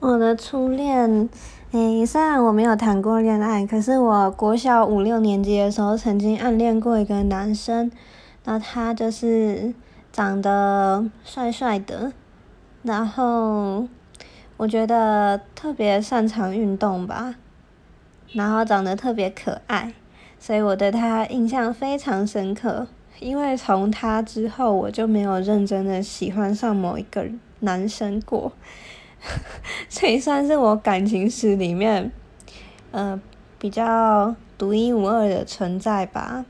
我的初恋，诶，虽然我没有谈过恋爱，可是我国小五六年级的时候曾经暗恋过一个男生，那他就是长得帅帅的，然后我觉得特别擅长运动吧，然后长得特别可爱，所以我对他印象非常深刻。因为从他之后，我就没有认真的喜欢上某一个男生过。所以算是我感情史里面，呃，比较独一无二的存在吧。